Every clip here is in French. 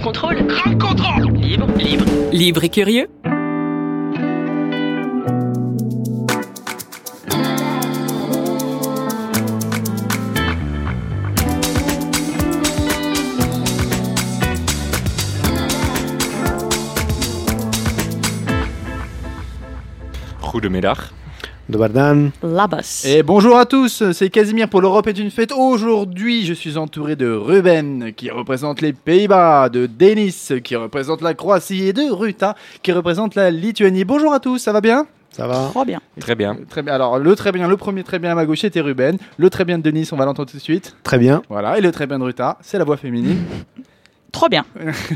Ground control. Ground control Libre, libre. Libre et curieux Goedemiddag. Dobar dan. Labas. Et bonjour à tous, c'est Casimir pour l'Europe est une fête. Aujourd'hui, je suis entouré de Ruben qui représente les Pays-Bas, de Denis qui représente la Croatie et de Ruta qui représente la Lituanie. Bonjour à tous, ça va bien? Ça va Trop bien. Très bien. Très bien. Alors, le très bien, le premier très bien à ma gauche était Ruben. Le très bien de Denis, on va l'entendre tout de suite. Très bien. Voilà. Et le très bien de Ruta, c'est la voix féminine. Trop bien.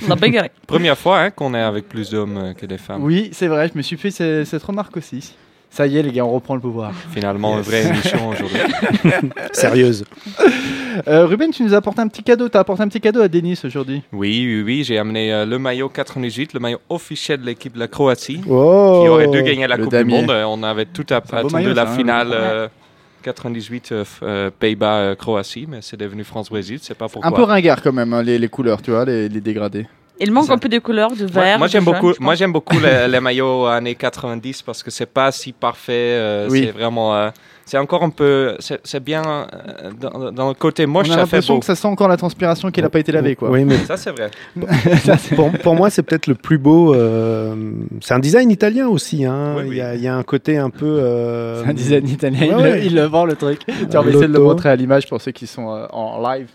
La. Première fois hein, qu'on est avec plus d'hommes que des femmes. Oui, c'est vrai, je me suis fait ce- cette remarque aussi. Ça y est, les gars, on reprend le pouvoir. Finalement, une vraie émission aujourd'hui. Sérieuse. Euh, Ruben, tu nous as apporté un petit cadeau. Tu as apporté un petit cadeau à Denis aujourd'hui. Oui, oui, oui. J'ai amené euh, le maillot 98, le maillot officiel de l'équipe de la Croatie, Oh qui aurait dû gagner la Coupe damier. du Monde. On avait tout à- attendu maillot, la ça, hein. finale euh, 98 euh, euh, Pays-Bas-Croatie, mais c'est devenu France-Brésil. C'est pas pourquoi. Un peu ringard quand même, hein, les, les couleurs, tu vois, les, les dégradés. Il manque un peu de couleur, de vert. moi, j'aime beaucoup, moi j'aime beaucoup les, les maillots années 90 parce que c'est pas si parfait. euh, Oui. C'est vraiment, euh, c'est encore un peu, c'est c'est bien euh, dans, dans le côté moche, on a l'impression que ça sent encore la transpiration qui n'a pas été lavée, quoi. Oui, mais Ça c'est vrai. pour, pour moi, c'est peut-être le plus beau. euh, c'est un design italien aussi. Hein. Oui, Il, y a, il y a un côté un peu. euh, C'est un design italien, Ouais, il, ouais. Le, il le vend le truc. Tiens, on va L'auto. essayer de le montrer à l'image pour ceux qui sont euh, en live.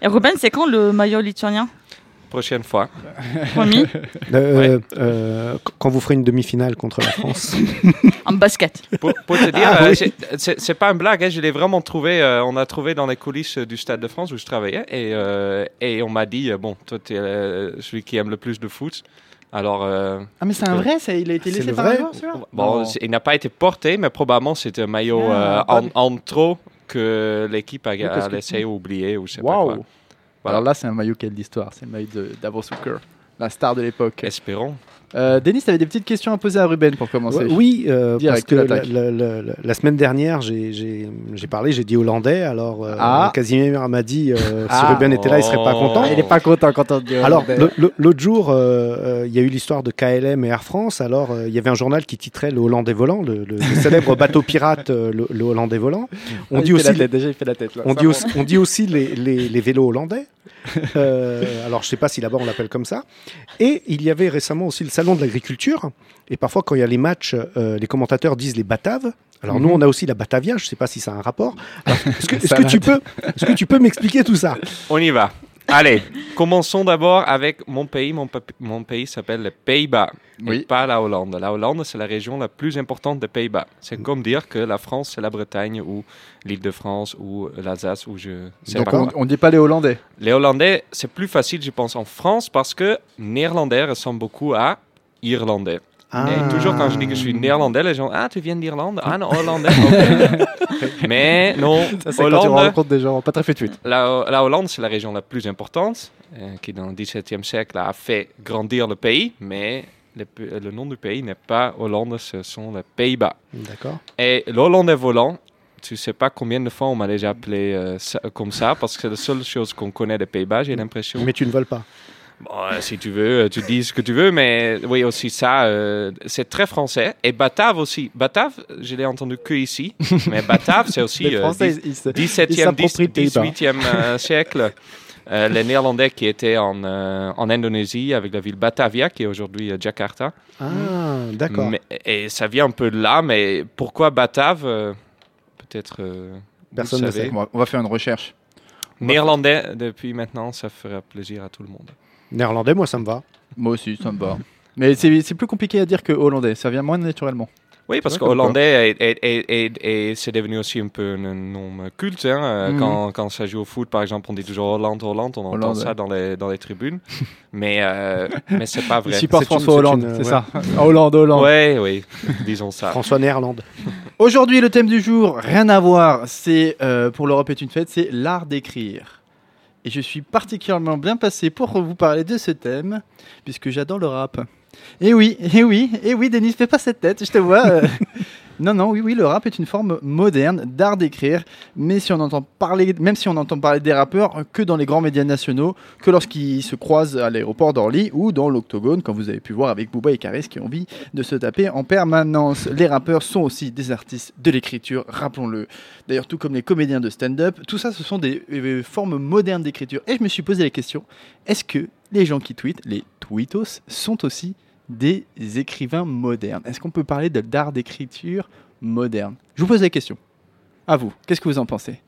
Et Ruben, c'est quand le maillot lituanien? Prochaine fois. Promis euh, euh, qu- quand vous ferez une demi-finale contre la France. En basket. Pour, pour te dire, Ah, euh, oui. c'est- pas une blague. hein, je l'ai vraiment trouvé. euh, on a trouvé dans les coulisses du Stade de France où je travaillais et, euh, et on m'a dit euh, bon, toi tu es celui qui aime le plus de foot. Alors euh, Ah, mais c'est un vrai, il a été laissé le par vrai un joueur, celui-là? Bon, il n'a pas été porté, mais probablement c'était un maillot Ah, euh, en, trop que l'équipe a, Oui, a que- laissé ou oublié ou je sais pas Waouh quoi. Voilà. Alors là, c'est un maillot qui a de l'histoire. C'est le maillot de Davos Zucker, la star de l'époque. Espérons. Euh, Denis, tu avais des petites questions à poser à Ruben pour commencer. Ouais, oui, euh, parce que la, l'attaques. la- la- la- la semaine dernière, j'ai- parlé, j'ai dit hollandais. Alors, euh, Ah. Casimir m'a dit euh, si Ah. Ruben était là, il serait pas Oh. content. Il est pas content quand on dit Alors, hollandais. le- l'autre jour, euh, euh, il y a eu l'histoire de KLM et Air France. Alors, euh, il y avait un journal qui titrait Le Hollandais volant, le, le- le célèbre bateau pirate, euh, le, le Hollandais volant. On Ah, dit aussi, tête, déjà il fait la tête là. on dit aussi, on dit aussi les, les- les vélos hollandais. Euh, alors, je sais pas si là-bas on l'appelle comme ça. Et il y avait récemment aussi le salon de l'agriculture. Et parfois, quand il y a les matchs, euh, les commentateurs disent les Bataves. Alors, nous, Mhm. on a aussi la Batavia. Je sais pas si ça a un rapport. Est-ce que, tu peux, est-ce que tu peux m'expliquer tout ça? On y va. Allez, commençons d'abord avec mon pays. Mon, pays s'appelle les Pays-Bas. et Oui. pas la Hollande. La Hollande, c'est la région la plus importante des Pays-Bas. C'est comme dire que la France, c'est la Bretagne ou l'Île-de-France ou l'Alsace ou je sais pas D'accord. quoi. On, on dit pas les Hollandais. Les Hollandais, c'est plus facile, je pense, en France parce que néerlandais ressemble beaucoup à irlandais. Et toujours quand je dis que je suis néerlandais, les gens Ah, tu viens d'Irlande? Ah non, hollandais. Mais non, Ça, quand tu Hollande, rencontres des gens pas très fuites. la, la Hollande, c'est la région la plus importante, euh, qui dans le XVIIe siècle a fait grandir le pays, mais le, nom du pays n'est pas Hollande, ce sont les Pays-Bas. D'accord. Et le Hollandais volant, tu sais pas combien de fois on m'a déjà appelé euh, ça- comme ça, parce que c'est la seule chose qu'on connaît des Pays-Bas, j'ai l'impression. Mais tu ne voles pas. Bon, euh, si tu veux, euh, tu dis ce que tu veux, mais oui, aussi ça, euh, c'est très français. Et Batave aussi. Batave, je l'ai entendu que ici, mais Batave, c'est aussi euh, ils, se- 17e, ils s'approprient le Pays-Bas. 18e euh, siècle. Euh, les Néerlandais qui étaient en, euh, en Indonésie avec la ville Batavia, qui est aujourd'hui euh, Jakarta. Ah, d'accord. Et ça vient un peu de là, mais pourquoi Batave euh, Peut-être. euh, Personne ne savez. sait. On va, on va faire une recherche. Néerlandais, depuis maintenant, ça fera plaisir à tout le monde. Néerlandais, moi, ça me va. Moi aussi, ça me va. Mais c'est c'est plus compliqué à dire que hollandais. Ça vient moins naturellement. Oui, parce que hollandais est, est- est- est- est- c'est devenu aussi un peu un nom culte. hein. Mhm. quand, quand ça joue au foot, par exemple, on dit toujours Hollande, Hollande, on entend ça dans les, dans les tribunes. mais euh, mais c'est pas vrai. supporte une- François Hollande, c'est ouais. ça. Hollande, Hollande. Oui, oui, disons ça. François Néerlande. Aujourd'hui, le thème du jour, rien à voir, c'est euh, pour l'Europe est une fête, c'est l'art d'écrire. Et je suis particulièrement bien passé pour vous parler de ce thème, puisque j'adore le rap. Et oui, et oui, et oui, Denis, fais pas cette tête, je te vois. euh, Non, non, oui, oui, le rap est une forme moderne d'art d'écrire, mais si on entend parler, même si on entend parler des rappeurs que dans les grands médias nationaux, que lorsqu'ils se croisent à l'aéroport d'Orly ou dans l'Octogone, comme vous avez pu voir avec Booba et Karis qui ont envie de se taper en permanence. Les rappeurs sont aussi des artistes de l'écriture, rappelons-le. D'ailleurs, tout comme les comédiens de stand-up, tout ça, ce sont des euh, formes modernes d'écriture. Et je me suis posé la question est-ce que les gens qui tweetent, les tweetos, sont aussi des écrivains modernes Est-ce qu'on peut parler de d'art d'écriture moderne? Je vous pose la question. À vous, qu'est-ce que vous en pensez?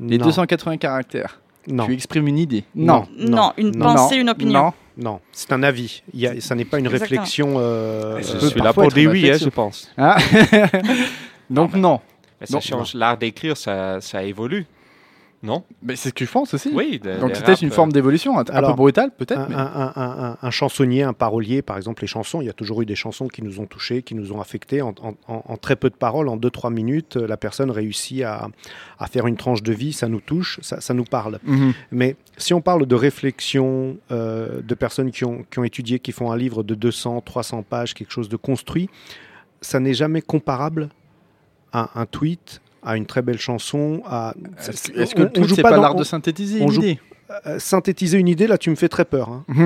Les Non. 280 caractères. Non. Tu exprimes une idée Non. Non, une non. pensée, Non. une opinion. Non. Non, c'est un avis. Il y a, ça n'est pas une Exactement. réflexion. euh, Je euh, suis là pour une oui, hein, je pense. Ah. Donc non. Mais ça change. L'art d'écrire, ça, ça évolue. Non Mais c'est ce que je pense aussi. Oui. de- Donc c'est peut-être une euh, forme d'évolution, un, peu brutale peut-être. un, mais- un- un- un- un chansonnier, un parolier, par exemple, les chansons, il y a toujours eu des chansons qui nous ont touchés, qui nous ont affectés. En, en- en- en très peu de paroles, en 2-3 minutes, euh, la personne réussit à, à faire une tranche de vie, ça nous touche, ça, ça nous parle. Mhm. Mais si on parle de réflexion, euh, de personnes qui ont, qui ont étudié, qui font un livre de 200, 300 pages, quelque chose de construit, ça n'est jamais comparable à un tweet, à une très belle chanson. À... Est-ce que on joue pas l'art de synthétiser on une joue- idée Euh, synthétiser une idée, là, tu me fais très peur. hein.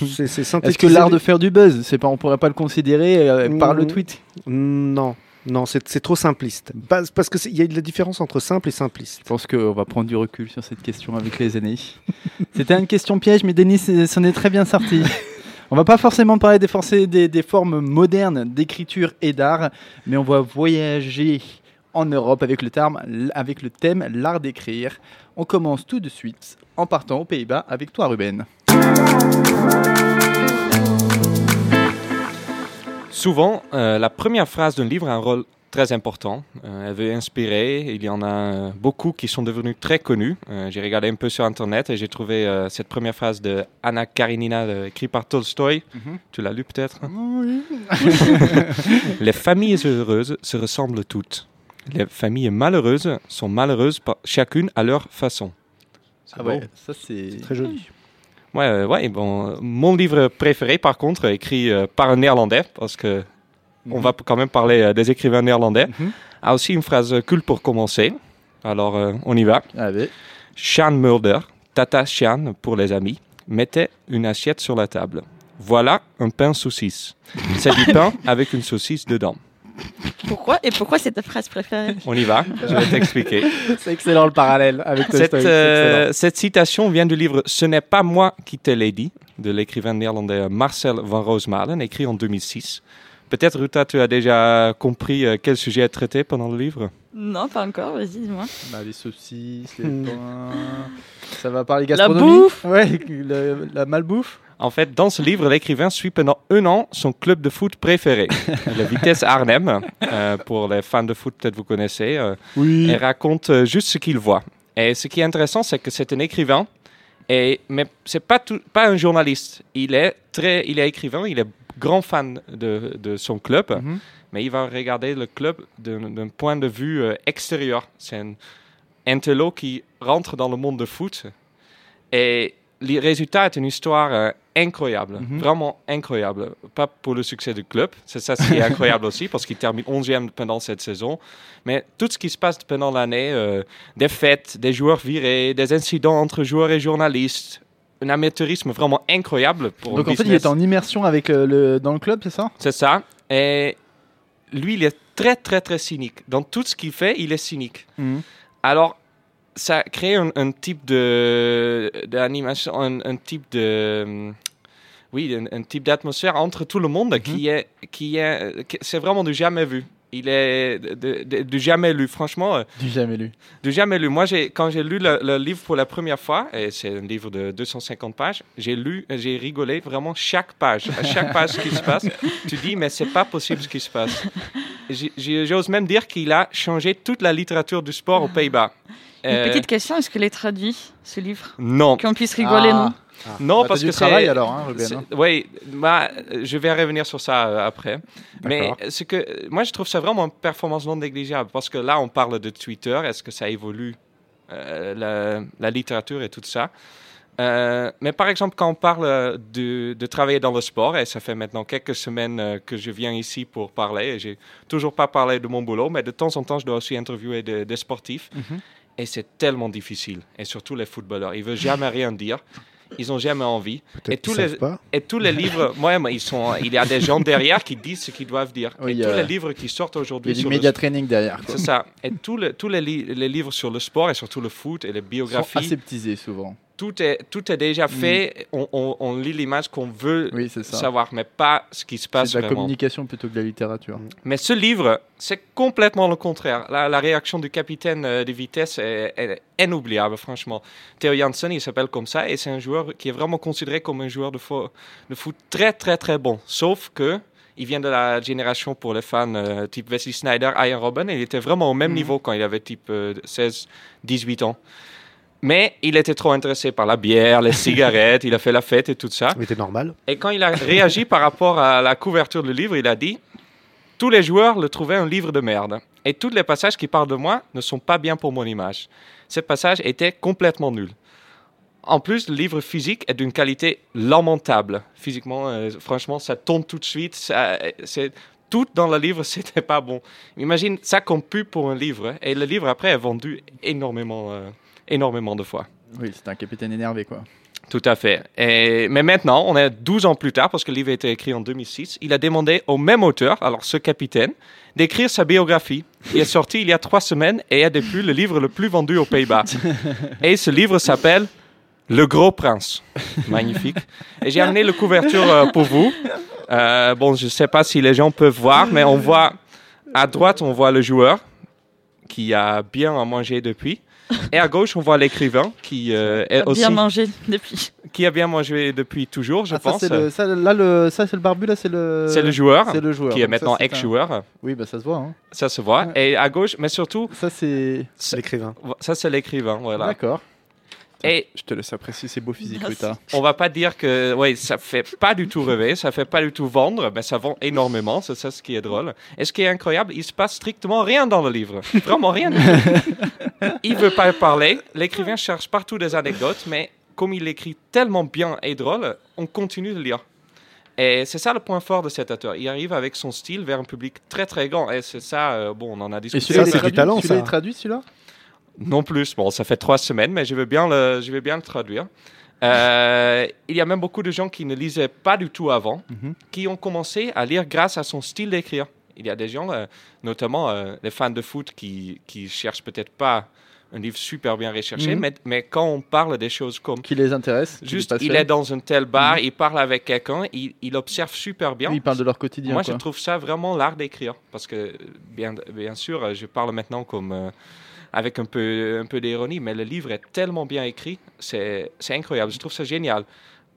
Est-ce que l'art de faire du buzz, c'est pas, on pourrait pas le considérer euh, par le Mm. tweet Non, non, c'est trop simpliste. Parce qu'il y a de la différence entre simple et simpliste. Je pense qu'on va prendre du recul sur cette question avec les années. C'était une question piège, mais Denis s'en est très bien sorti. On va pas forcément parler des, forcés- des, des formes modernes d'écriture et d'art, mais on va voyager en Europe avec le, terme, avec le thème l'art d'écrire. On commence tout de suite en partant aux Pays-Bas avec toi, Ruben. Souvent, euh, la première phrase d'un livre a un rôle très important. Euh, elle veut inspirer. Il y en a beaucoup qui sont devenus très connus. Euh, j'ai regardé un peu sur Internet et j'ai trouvé euh, cette première phrase de Anna Karenina, écrite par Tolstoï. Mhm. Tu l'as lu peut-être? Les familles heureuses se ressemblent toutes. Les familles malheureuses sont malheureuses chacune à leur façon. Ah ouais, ça c'est... Très joli. Ouais, euh, ouais, bon, mon livre préféré, par contre, écrit euh, par un néerlandais, parce que on va quand même parler euh, des écrivains néerlandais, Mhm. a aussi une phrase culte pour commencer. Alors, euh, on y va. Allez. Sean Mulder, Tata Sean pour les amis, mettait une assiette sur la table. Voilà un pain saucisse. C'est du pain avec une saucisse dedans. Pourquoi Et pourquoi c'est ta phrase préférée? On y va, je vais t'expliquer. C'est excellent le parallèle avec Cette, euh, cette citation vient du livre Ce n'est pas moi qui te l'ai dit de l'écrivain néerlandais Marcel van Roosmalen, écrit en 2006. Peut-être, Ruta, tu as déjà compris euh, quel sujet est traité pendant le livre? Non, pas encore, vas-y, dis-moi. Bah, les saucisses, les Hmm. pains. Ça va parler La gastronomie? bouffe Ouais, le- la malbouffe En fait, dans ce livre, l'écrivain suit pendant un an son club de foot préféré, le Vitesse Arnhem. Euh, pour les fans de foot, peut-être vous connaissez. euh, Oui. et raconte euh, juste ce qu'il voit. Et ce qui est intéressant, c'est que c'est un écrivain, et, mais c'est pas tout- pas un journaliste. Il est très, il est écrivain, il est grand fan de, de son club, Mhm. mais il va regarder le club d'un d'un point de vue euh, extérieur. C'est un intello qui rentre dans le monde de foot, et le résultat est une histoire euh, incroyable, Mhm. vraiment incroyable. Pas pour le succès du club, c'est ça ce qui est incroyable aussi, parce qu'il termine 11e pendant cette saison. Mais tout ce qui se passe pendant l'année, euh, des fêtes, des joueurs virés, des incidents entre joueurs et journalistes, un amateurisme vraiment incroyable pour Donc en fait, il est en immersion avec euh, le, dans le club, c'est ça? C'est ça. Et lui, il est très, très, très cynique. Dans tout ce qu'il fait, il est cynique. Alors, ça crée un, un type de d'animation, un, un type de hum, oui, un, un type d'atmosphère entre tout le monde qui est qui est c'est vraiment du jamais vu. Il est du jamais lu. Franchement, euh, Du jamais lu. du jamais lu. Moi, j'ai quand j'ai lu le, le livre pour la première fois, et c'est un livre de 250 pages, j'ai lu, j'ai rigolé vraiment chaque page. À chaque page qui se passe, tu dis mais c'est pas possible ce qui se passe. J'ose même dire qu'il a changé toute la littérature du sport aux Pays-Bas. Une Euh, petite question, est-ce que les traduit, ce livre non, Qu'on puisse rigoler, Ah. non non Bah, parce que travail alors, hein, Ruben. hein. Oui, bah, je vais revenir sur ça euh, après. Mais ce que moi je trouve ça vraiment une performance non négligeable parce que là on parle de Twitter, est-ce que ça évolue euh, la, la littérature et tout ça Euh, mais par exemple, quand on parle de, de travailler dans le sport, et ça fait maintenant quelques semaines que je viens ici pour parler, et j'ai toujours pas parlé de mon boulot, mais de temps en temps, je dois aussi interviewer des, des sportifs. Mhm. Et c'est tellement difficile, et surtout les footballeurs. Ils veulent jamais rien dire, ils ont jamais envie. Et tous les- pas. Et tous les livres, moi, ils sont, il y a des gens derrière qui disent ce qu'ils doivent dire. Oui, et tous les livres qui sortent Il y aujourd'hui a du média le training derrière. c'est ça. Et tous les, tous les, li- les livres sur le sport et surtout le foot et les Ils sont biographies, aseptisés souvent. Tout, est, tout est déjà fait. On, on- on lit l'image qu'on veut Oui, savoir, mais pas ce qui se passe C'est de la vraiment. communication plutôt que de la littérature. Mais ce livre, c'est complètement le contraire. La, la réaction du capitaine euh, de vitesse est, est inoubliable, franchement. Theo Janssen, il s'appelle comme ça, et c'est un joueur qui est vraiment considéré comme un joueur de, fo- de foot très, très, très bon. Sauf que il vient de la génération pour les fans euh, type Wesley Snyder, Ian Robben, et il était vraiment au même Mhm. niveau quand il avait type euh, 16, 18 ans. Mais il était trop intéressé par la bière, les cigarettes, il a fait la fête et tout ça. C'était normal. Et quand il a réagi par rapport à la couverture du livre, il a dit Tous les joueurs le trouvaient un livre de merde. Et tous les passages qui parlent de moi ne sont pas bien pour mon image. Ces passages étaient complètement nuls. En plus, le livre physique est d'une qualité lamentable. Physiquement, euh, franchement, ça tombe tout de suite. ça- c'est tout dans le livre, c'était pas bon. Imagine ça comme pub pour un livre. Et le livre, après, est vendu énormément, euh, énormément de fois. Oui, c'est un capitaine énervé, quoi. Tout à fait. Et- mais maintenant, on est 12 ans plus tard, parce que le livre a été écrit en 2006, il a demandé au même auteur, alors ce capitaine, d'écrire sa biographie. Il est sorti il y a trois semaines et est depuis le livre le plus vendu aux Pays-Bas. et ce livre s'appelle Le Gros Prince. Magnifique. Et j'ai amené la couverture euh, pour vous. Euh, bon, je ne sais pas si les gens peuvent voir, mais on voit à droite, on voit le joueur qui a bien à manger depuis. Et à gauche, on voit l'écrivain qui euh, est aussi Bien mangé depuis. qui a bien mangé depuis toujours, je Ah, ça, pense. c'est le, ça, là, le, ça, c'est le barbu, là, c'est le. C'est le joueur, C'est le joueur. qui est Donc ça, maintenant c'est un- ex-joueur. Oui, bah ça se voit. Hein. Ça se voit. Ouais. Et à gauche, mais surtout, Ça, c'est. c'est- L'écrivain. ça c'est l'écrivain. Voilà. D'accord. Et Je te laisse apprécier ces beaux physiques. Ruta. on va pas dire que ouais, ça fait pas du tout rêver, ça fait pas du tout vendre, mais ça vend énormément. C'est ça ce qui est drôle. Et ce qui est incroyable, il se passe strictement rien dans le livre. Vraiment rien. du tout. il veut pas parler. L'écrivain cherche partout des anecdotes, mais comme il écrit tellement bien et drôle, on continue de lire. Et c'est ça le point fort de cet auteur. Il arrive avec son style vers un public très très grand. Et c'est ça, euh, bon, on en a Et discuté. celui-là, Ça, il est c'est du talent, Celui-là, ça. il est traduit, celui-là? Non plus. Bon, ça fait trois semaines, mais je vais bien le, je vais bien le traduire. Euh, il y a même beaucoup de gens qui ne lisaient pas du tout avant, Mhm. qui ont commencé à lire grâce à son style d'écrire. Il y a des gens, euh, notamment euh, les fans de foot, qui, qui cherchent peut-être pas un livre super bien recherché, Mhm. mais, mais quand on parle des choses comme Qui les intéresse juste, il est dans un tel bar, Mhm. il parle avec quelqu'un, il, il observe super bien. Oui, ils parlent de leur quotidien. Moi, quoi. je trouve ça vraiment l'art d'écrire. Parce que, bien, bien sûr, je parle maintenant comme, avec un peu, un peu d'ironie, mais le livre est tellement bien écrit, c'est incroyable. Je trouve ça génial.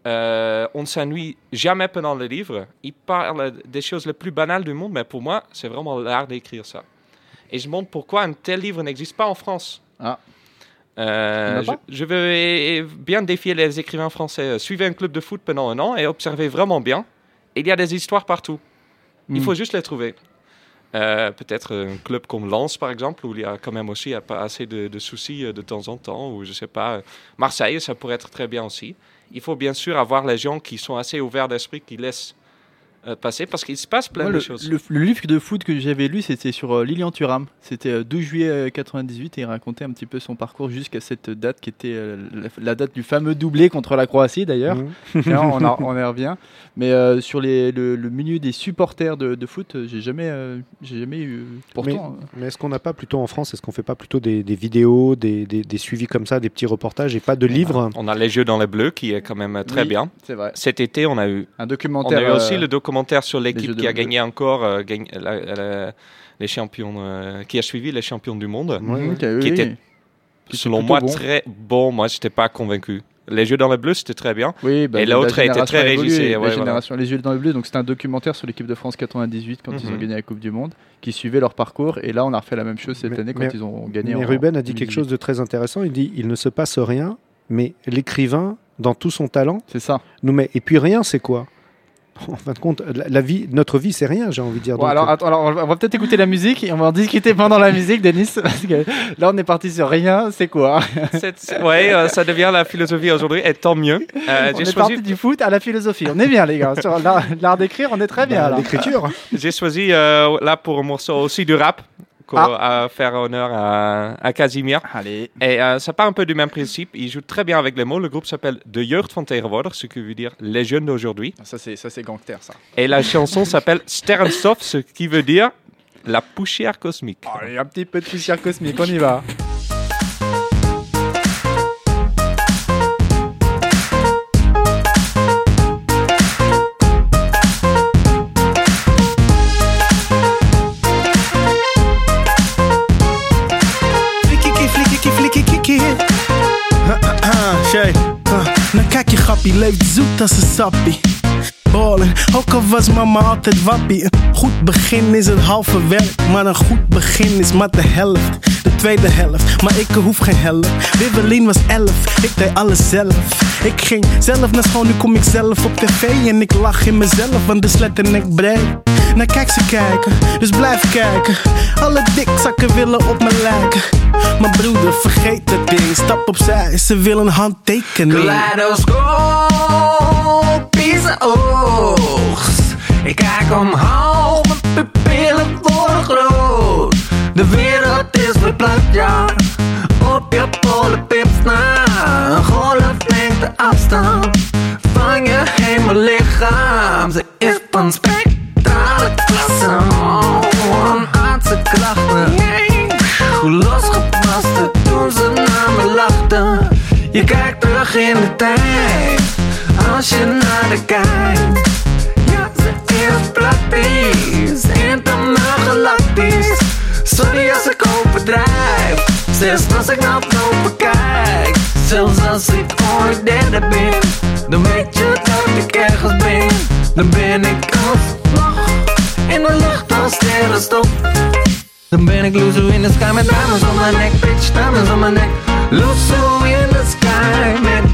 Euh, on ne s'ennuie jamais pendant le livre. Il parle des choses les plus banales du monde, mais pour moi, c'est vraiment l'art d'écrire ça. Et je montre pourquoi un tel livre n'existe pas en France. Ah. Euh, je, je veux bien défier les écrivains français. Suivez un club de foot pendant un an et observez vraiment bien. Il y a des histoires partout. Il Mm. faut juste les trouver. Euh, Peut-être un club comme Lens, par exemple, où il y a quand même aussi assez de, de soucis euh, de temps en temps, ou je sais pas, euh, Marseille, ça pourrait être très bien aussi. Il faut bien sûr avoir les gens qui sont assez ouverts d'esprit, qui laissent euh, passer, parce qu'il se passe plein Moi, de le, choses. le- le livre de foot que j'avais lu, c'était sur euh, Lilian Thuram. C'était euh, 12 juillet euh, 98 et il racontait un petit peu son parcours jusqu'à cette date qui était euh, la, la date du fameux doublé contre la Croatie d'ailleurs. Mhm. Tiens, on, en- on y revient. Mais euh, sur les, le, le milieu des supporters de, de foot, euh, j'ai jamais, euh, j'ai jamais eu. Pourtant, euh, Mais est-ce qu'on n'a pas plutôt en France, est-ce qu'on fait pas plutôt des, des vidéos, des, des- des suivis comme ça, des petits reportages et pas de livres On a Les Jeux dans les Bleus, qui est quand même euh, très oui, bien. C'est vrai. Cet été, on a eu Un On documentaire. a eu aussi euh, le documentaire sur Jeux l'équipe qui a gagné encore, euh, la- la- les champions, euh, qui a suivi les champions du monde. Ouais, mhm, ouais. qui oui, était- était Selon moi, bon. très bon. Moi, je n'étais pas convaincu. Les Jeux dans le bleu, c'était très bien. Oui, bah, Et la l'autre a été génération très régissé, la ouais, voilà. génération Les Yeux dans le bleu, donc c'était un documentaire sur l'équipe de France 98 quand ils ont Mhm. gagné la Coupe du Monde, qui suivait leur parcours. Et là, on a refait la même chose cette Mais- année quand mais- ils ont gagné. Mais en Ruben a dit quelque 2018. chose de très intéressant. Il dit il ne se passe rien, mais l'écrivain, dans tout son talent, C'est ça. nous met. Et puis rien, c'est quoi? En fin de compte, la, la vie, notre vie, c'est rien, j'ai envie de dire. Bon, Donc, alors, attends, alors, on va, peut-être écouter la musique et on va en discuter pendant la musique, Denis. Parce que là, on est parti sur rien. C'est quoi? Ouais, euh, ça devient la philosophie aujourd'hui, et tant mieux. Euh, On est choisi, parti du foot à la philosophie. On est bien, les gars. Sur l'art d'écrire, on est très bien. bah, là. l'écriture. j'ai choisi euh, là pour un morceau aussi du rap, pour à faire honneur à, à Casimir. Allez. Et euh, ça part un peu du même principe. Il joue très bien avec les mots. Le groupe s'appelle De Jeugd van Tegenwoordig, ce qui veut dire les jeunes d'aujourd'hui. Ça, c'est ça, c'est gangster, ça. Et la chanson s'appelle Sternstoff, ce qui veut dire la poussière cosmique. Allez, un petit peu de poussière cosmique. On y va. Kapi läuft, sucht, dass es abbi. Ballen, ook al was mama altijd wappie. Een goed begin is het halve werk, maar een goed begin is maar de helft. De tweede helft, maar ik hoef geen helft. Wibbelin was elf, ik deed alles zelf. Ik ging zelf naar school, nu kom ik zelf op tv. En ik lach in mezelf, want de letterlijk breed. Nou kijk ze kijken, dus blijf kijken. Alle dikzakken willen op me lijken. Mijn broeder, vergeet dat ding. Stap opzij, ze willen een oogst. Ik kijk omhoog, mijn pupillen worden groot. De wereld is verplaatst, ja. Op je polenpips na. Een golflengte afstand van je hemellichaam. Ze is van spectrale klasse. Een aardse klachten. Hoe losgebarsten toen ze naar me lachten. Je kijkt terug in de tijd, als je naar de kijkt. Ja, ze is praktisch, intergalactisch. Sorry als ik overdrijf, zelfs als ik naar boven kijk. Zelfs als ik ooit derde ben, dan weet je dat ik ergens ben. Dan ben ik alsnog in de lucht als sterrenstof. Dan ben ik loezo in de sky met diamonds om mijn nek, bitch, diamonds om mijn nek. Loezo in de sky met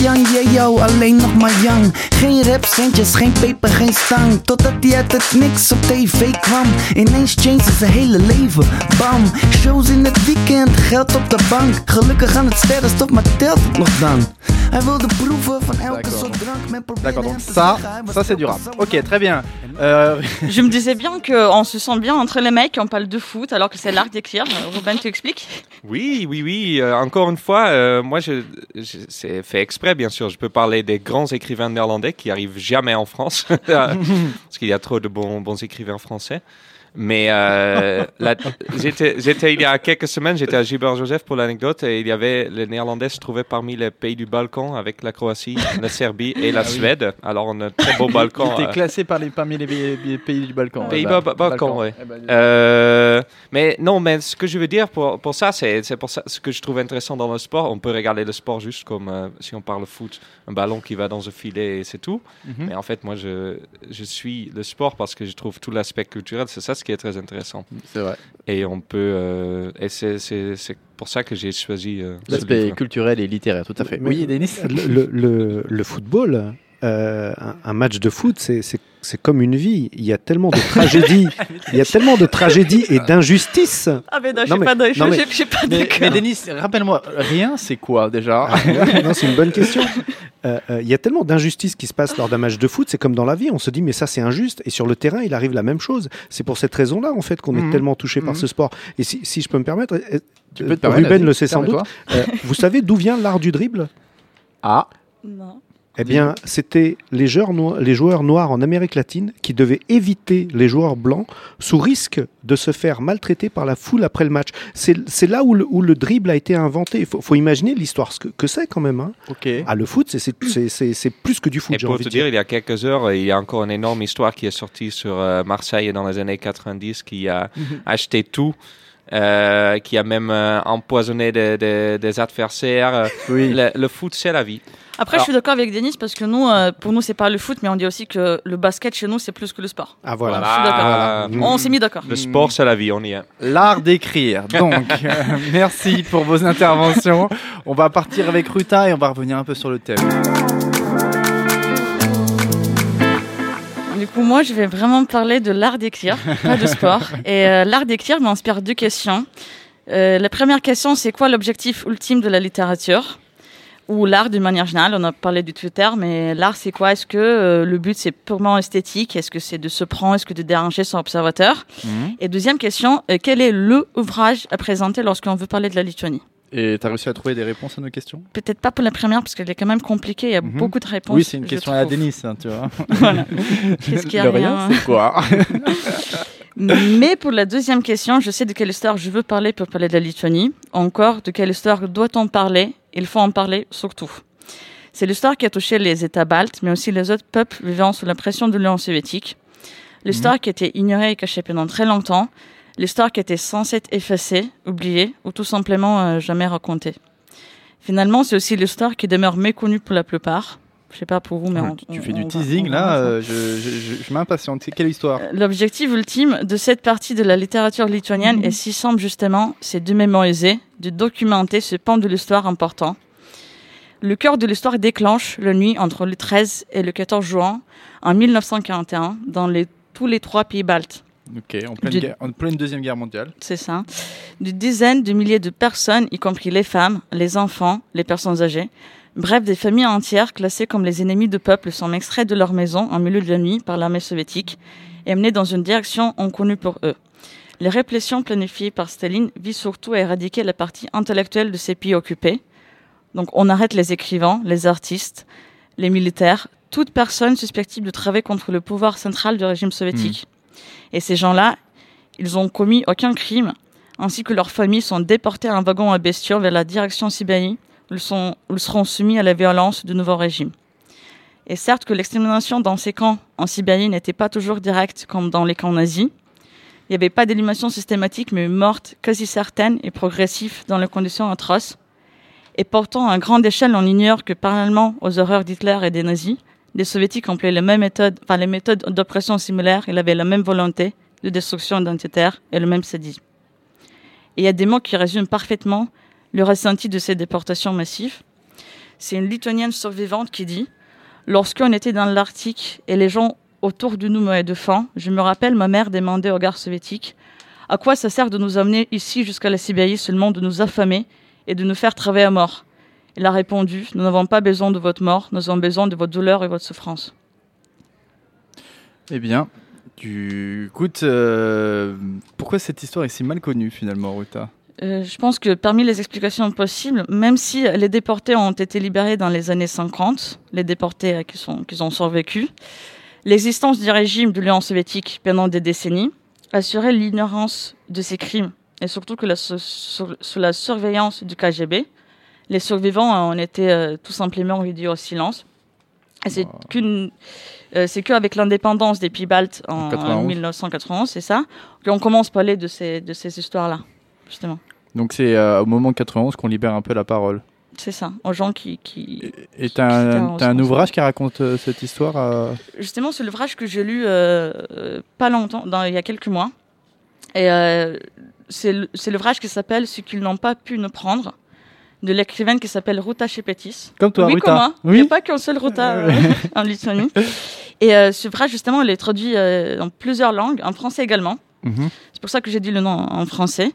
Yang Yeo alleen nog maar Yang. Geen rapcentjes, geen peper, geen stang. Totdat hij uit het niks op tv kwam. Ineens changed zijn hele leven. Bam, shows in het weekend, geld op de bank. Gelukkig aan het sterrenstof, maar telt het nog dan? Hij wilde proeven van elke soort drank. D'accord, donc ça, ça c'est du zelf rap. zo Ok, très bien. Euh, Je me disais bien qu'on se sent bien entre les mecs, on parle de foot alors que c'est l'art d'écrire. Robin, tu expliques? Oui, oui, oui. euh, encore une fois, euh, moi, je, je- c'est fait exprès, bien sûr. Je peux parler des grands écrivains néerlandais qui arrivent jamais en France, parce qu'il y a trop de bons, bons écrivains français. Mais euh, j'étais, il y a quelques semaines, j'étais à Gilbert Joseph pour l'anecdote, et il y avait les Néerlandais se trouvaient parmi les pays du Balkan avec la Croatie, la Serbie et la Suède. Alors on a un très beau Balkan. T'es euh, classé par les, parmi les, pays- les pays du Balkan. Pays-Bas, Eh ben, Ba- Balkan, ouais. Eh ben, Euh, mais non, mais ce que je veux dire pour, pour ça, c'est pour ça ce que je trouve intéressant dans le sport. On peut regarder le sport juste comme euh, si on parle foot, un ballon qui va dans un filet et c'est tout. mhm. Mais en fait, moi, je, je suis le sport parce que je trouve tout l'aspect culturel. C'est ça ce qui est très intéressant. C'est vrai. Et on peut, euh, et c'est c'est- c'est pour ça que j'ai choisi euh, L'aspect culturel et littéraire, tout à fait. Mais- Oui, Denis le, le- le- le football, euh, un, un match de foot, c'est- c'est c'est comme une vie. Il y a tellement de tragédies, il y a tellement de tragédies et d'injustices. Ah mais non, Non, j'ai mais- pas de- non, mais- j'ai pas Mais, d'accord. mais Denis, rappelle-moi, rien, c'est quoi déjà Ah, non, c'est une bonne question. Euh, euh, Il y a tellement d'injustices qui se passent lors d'un match de foot. C'est comme dans la vie. On se dit, mais ça, c'est injuste. Et sur le terrain, il arrive la même chose. C'est pour cette raison-là, en fait, qu'on Mhm. est tellement touché par Mhm. ce sport. Et si, si je peux me permettre, euh, Tu peux te permettre, Ruben le sait sans doute. Euh, vous savez d'où vient l'art du dribble? Ah, Non. Eh bien, c'était les joueurs, noi- les joueurs noirs en Amérique latine qui devaient éviter les joueurs blancs sous risque de se faire maltraiter par la foule après le match. C'est là où le, où le dribble a été inventé. Il faut, faut imaginer l'histoire que, que c'est quand même. hein. Ah, le foot, c'est- plus que du foot. Et pour envie te dire, il y a quelques heures, il y a encore une énorme histoire qui est sortie sur euh, Marseille dans les années 90 qui a acheté tout. euh, qui a même euh, empoisonné des, des- des adversaires. Oui. Le, le foot, c'est la vie. Après, je suis d'accord avec Denis parce que nous, euh, pour nous, c'est pas le foot, mais on dit aussi que le basket chez nous, c'est plus que le sport. Ah voilà. Je suis d'accord. Voilà. On s'est mis d'accord. Le sport, c'est la vie, on y est. L'art d'écrire. Donc, euh, merci pour vos interventions. On va partir avec Ruta et on va revenir un peu sur le thème. Du coup, moi, je vais vraiment parler de l'art d'écrire, pas de sport. Et euh, l'art d'écrire m'inspire deux questions. Euh, la première question, c'est quoi l'objectif ultime de la littérature? Ou l'art d'une manière générale On a parlé du Twitter, mais l'art, c'est quoi? Est-ce que euh, le but, c'est purement esthétique? Est-ce que c'est de se prendre? Est-ce que de déranger son observateur? Mhm. Et deuxième question, euh, quel est le ouvrage à présenter lorsqu'on veut parler de la Lituanie? Et t'as réussi à trouver des réponses à nos questions? Peut-être pas pour la première, parce qu'elle est quand même compliquée. Il y a Mhm. beaucoup de réponses. Oui, c'est une question à. Denis, hein, tu vois. Voilà. Qu'est-ce qu'il y a Le rien, rien? c'est quoi? Mais pour la deuxième question, je sais de quelle histoire je veux parler pour parler de la Lituanie. Encore, de quelle histoire doit-on parler? Il faut en parler surtout. C'est l'histoire qui a touché les États baltes, mais aussi les autres peuples vivant sous la pression de l'Union soviétique. L'histoire qui a été ignorée et cachée pendant très longtemps. L'histoire qui était censée être effacée, oubliée, ou tout simplement euh, jamais racontée. Finalement, c'est aussi l'histoire qui demeure méconnue pour la plupart. Je sais pas pour vous, mais on- tu on- fais on du va- teasing là, euh, je, je, je, je m'impatiente. C'est Quelle histoire L'objectif ultime de cette partie de la littérature lituanienne est si simple justement, c'est de mémoriser, de documenter ce pan de l'histoire important. Le cœur de l'histoire déclenche la nuit entre le 13 et le 14 juin en 1941 dans les, tous les trois pays baltes. Ok, en pleine, Du- guerre- en pleine deuxième guerre mondiale. C'est ça. De dizaines de milliers de personnes, y compris les femmes, les enfants, les personnes âgées, bref, des familles entières classées comme les ennemis de peuple sont extraits de leur maison en milieu de la nuit par l'armée soviétique et amenés dans une direction inconnue pour eux. Les répressions planifiées par Staline visent surtout à éradiquer la partie intellectuelle de ces pays occupés. Donc on arrête les écrivains, les artistes, les militaires, toute personne susceptible de travailler contre le pouvoir central du régime soviétique. Et ces gens-là, ils ont commis aucun crime, ainsi que leurs familles sont déportées à un wagon à bestiaux vers la direction Sibérie, ils, seront soumis à la violence du nouveau régime. Et certes que l'extermination dans ces camps en Sibérie n'était pas toujours directe comme dans les camps nazis. Il n'y avait pas d'élimination systématique, mais une morte quasi certaine et progressive dans les conditions atroces. Et pourtant, à grande échelle, on ignore que parallèlement aux horreurs d'Hitler et des nazis, les soviétiques employaient les mêmes méthodes, enfin les méthodes d'oppression similaires, ils avaient la même volonté de destruction identitaire et le même sadisme. Il y a des mots qui résument parfaitement le ressenti de ces déportations massives. C'est une lituanienne survivante qui dit Lorsqu'on était dans l'Arctique et les gens autour de nous mouraient de faim, je me rappelle ma mère demander aux gardes soviétiques À quoi ça sert de nous amener ici jusqu'à la Sibérie seulement de nous affamer et de nous faire travailler à mort? Il a répondu Nous n'avons pas besoin de votre mort, nous avons besoin de votre douleur et votre souffrance. Eh bien, tu écoute, euh, pourquoi cette histoire est si mal connue finalement, Ruta? Euh, je pense que parmi les explications possibles, même si les déportés ont été libérés dans les années 50, les déportés euh, qui, sont, qui ont survécu, l'existence du régime de l'Union soviétique pendant des décennies assurait l'ignorance de ces crimes et surtout que la, sous, la surveillance du KGB, les survivants ont été euh, tout simplement réduits au silence. C'est qu'une, euh, c'est qu'avec l'indépendance des pays baltes en, En 91. 1991, c'est ça, qu'on commence à parler de ces, de ces histoires-là, justement. Donc c'est euh, au moment de 91 qu'on libère un peu la parole. C'est ça, aux gens qui. qui... Et t'as un, ouvrage qui raconte euh, cette histoire euh, Justement, c'est l'ouvrage que j'ai lu pas longtemps, dans, il y a quelques mois. Et c'est l'ouvrage qui s'appelle Ce qu'ils n'ont pas pu nous prendre, de l'écrivaine qui s'appelle Ruta Shepetis. Comme toi, oui, Ruta. comme moi. Il n'y Oui. a pas qu'un seul Ruta en Lituanie. Et ce ouvrage, justement, il est traduit dans plusieurs langues, en français également. Mhm. C'est pour ça que j'ai dit le nom en français.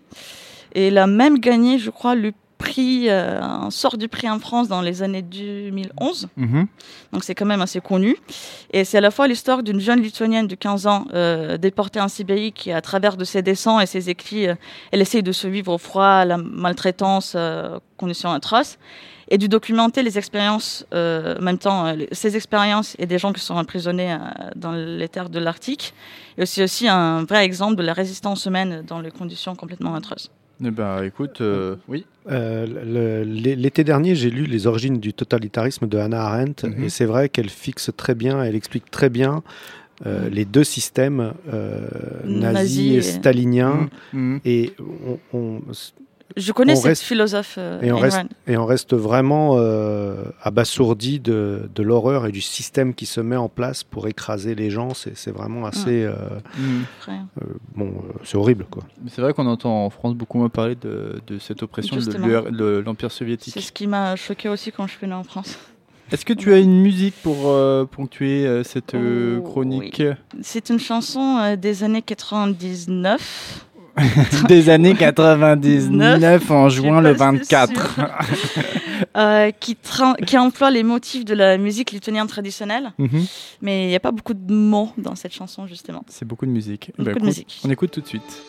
Et il a même gagné, je crois, le prix, euh, un sort du prix en France dans les années 2011. Mhm. Donc c'est quand même assez connu. Et c'est à la fois l'histoire d'une jeune lituanienne de 15 ans euh, déportée en Sibérie qui, à travers de ses dessins et ses écrits, euh, elle essaye de survivre au froid, à la maltraitance, euh, conditions atroces. Et de documenter les expériences, en même temps, ces expériences et des gens qui sont emprisonnés dans les terres de l'Arctique. Et c'est aussi un vrai exemple de la résistance humaine dans les conditions complètement atroces. Eh ben, écoute, euh, oui. Euh, le- l'é- L'été dernier, j'ai lu Les origines du totalitarisme de Hannah Arendt, Mhm. et c'est vrai qu'elle fixe très bien, elle explique très bien euh, les deux systèmes, euh, nazi Nazi et et- stalinien. Mhm. Et on- on- Je connais On cette reste- philosophe. euh, et on reste, Rand. et on reste vraiment euh, abasourdi de, de l'horreur et du système qui se met en place pour écraser les gens. C'est c'est vraiment assez. euh, Mm. Bon, euh, c'est horrible, quoi. Mais C'est vrai qu'on entend en France beaucoup moins parler de, de cette oppression de Justement. l'UR de l'Empire C'est soviétique. ce qui m'a choqué aussi quand je suis venue en France. Est-ce que tu as une musique pour euh, ponctuer euh, cette euh, Oh, chronique? C'est une chanson euh, des années 99. des années 99 en juin le pas 24 euh, qui, qui emploie les motifs de la musique lituanienne traditionnelle, Mhm. mais il n'y a pas beaucoup de mots dans cette chanson justement. C'est beaucoup de musique. Beaucoup de écoute, musique. On écoute tout de suite.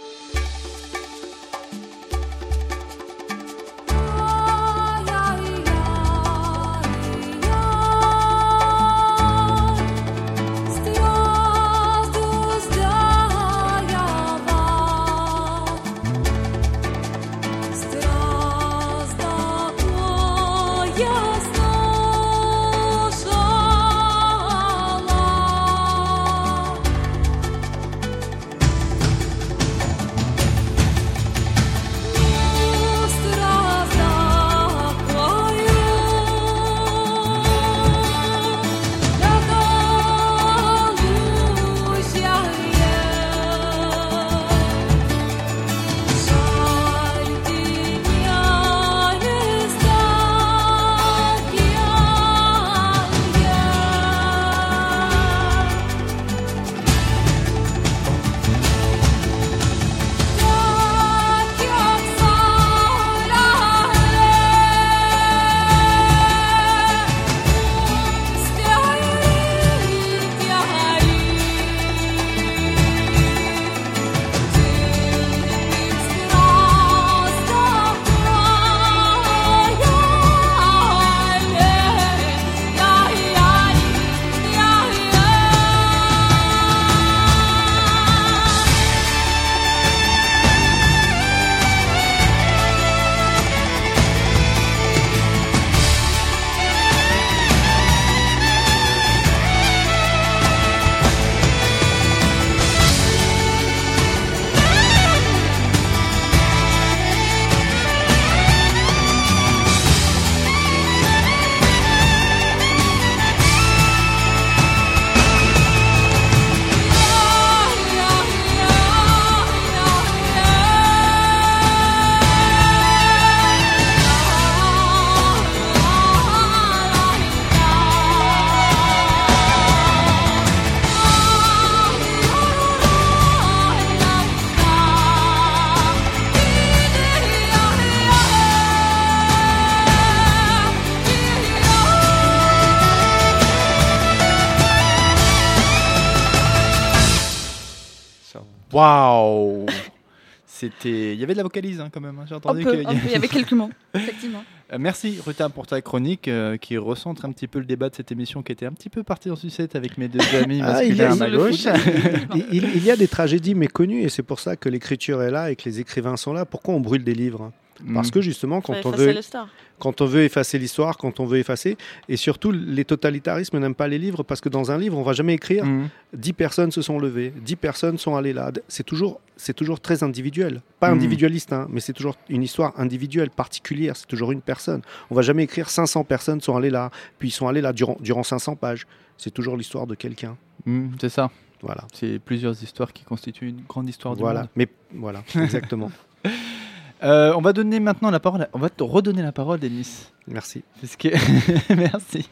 C'était. Il y avait de la vocalise hein, quand même. hein. J'ai entendu qu'il y avait quelques mots, effectivement. Euh, Merci Ruta pour ta chronique euh, qui recentre un petit peu le débat de cette émission qui était un petit peu partie en sucette avec mes deux amis Ah, il y a- masculins à ma gauche. Il, il- il y a des tragédies méconnues et c'est pour ça que l'écriture est là et que les écrivains sont là. Pourquoi on brûle des livres Parce Mm. que justement, quand on, veut, le star. quand on veut effacer l'histoire, quand on veut effacer, et surtout les totalitarismes n'aiment pas les livres parce que dans un livre, on va jamais écrire Mm. 10 personnes se sont levées, 10 personnes sont allées là. C'est toujours, c'est toujours très individuel. Pas Mhm. individualiste, hein, mais c'est toujours une histoire individuelle, particulière. C'est toujours une personne. On va jamais écrire 500 personnes sont allées là, puis ils sont allés là durant, durant 500 pages. C'est toujours l'histoire de quelqu'un. Mm, c'est ça. Voilà. C'est plusieurs histoires qui constituent une grande histoire du Voilà. monde. Mais voilà, exactement. Euh, on va donner maintenant la parole. à- On va te redonner la parole, Denis. Merci. Puisque... Merci.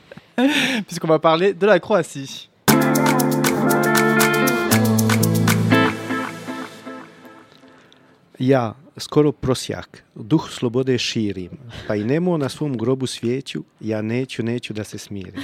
Puisqu'on va parler de la Croatie. Ja, skoro prosjak, duh slobode širim, pa i nemo na svom grobu svijeću, ja neću, neću da se smirim.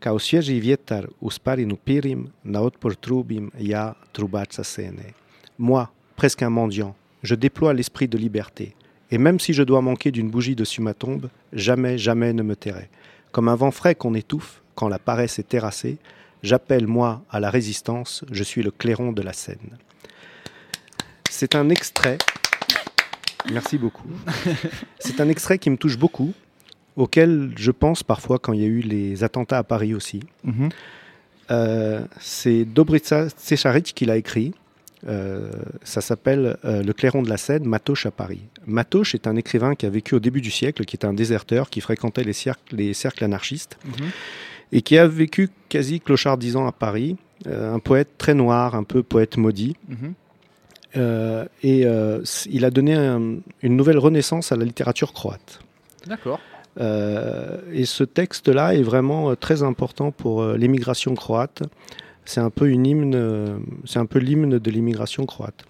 Kao svježi vjetar u sparinu pirim, na otpor trubim, ja trubač sa sene. Moi, presque un mendiant, je déploie l'esprit de liberté, et même si je dois manquer d'une bougie dessus ma tombe, jamais, jamais ne me tairai. Comme un vent frais qu'on étouffe quand la paresse est terrassée, j'appelle moi à la résistance, je suis le clairon de la scène. C'est un extrait. Merci beaucoup. C'est un extrait qui me touche beaucoup, auquel je pense parfois quand il y a eu les attentats à Paris aussi. Mhm. Euh, c'est Dobrica Cesaric qui l'a écrit. Euh, ça s'appelle euh, Le Clairon de la Seine, Matoche à Paris. Matoche est un écrivain qui a vécu au début du siècle, qui était un déserteur, qui fréquentait les cercles, les cercles anarchistes Mhm. et qui a vécu quasi clochardisant à Paris. Euh, un poète très noir, un peu poète maudit. Mhm. Et il a donné un- une nouvelle renaissance à la littérature croate. D'accord. Et ce texte-là est vraiment très important pour l'émigration croate. C'est un peu une hymne, euh, c'est un peu l'hymne de l'immigration croate.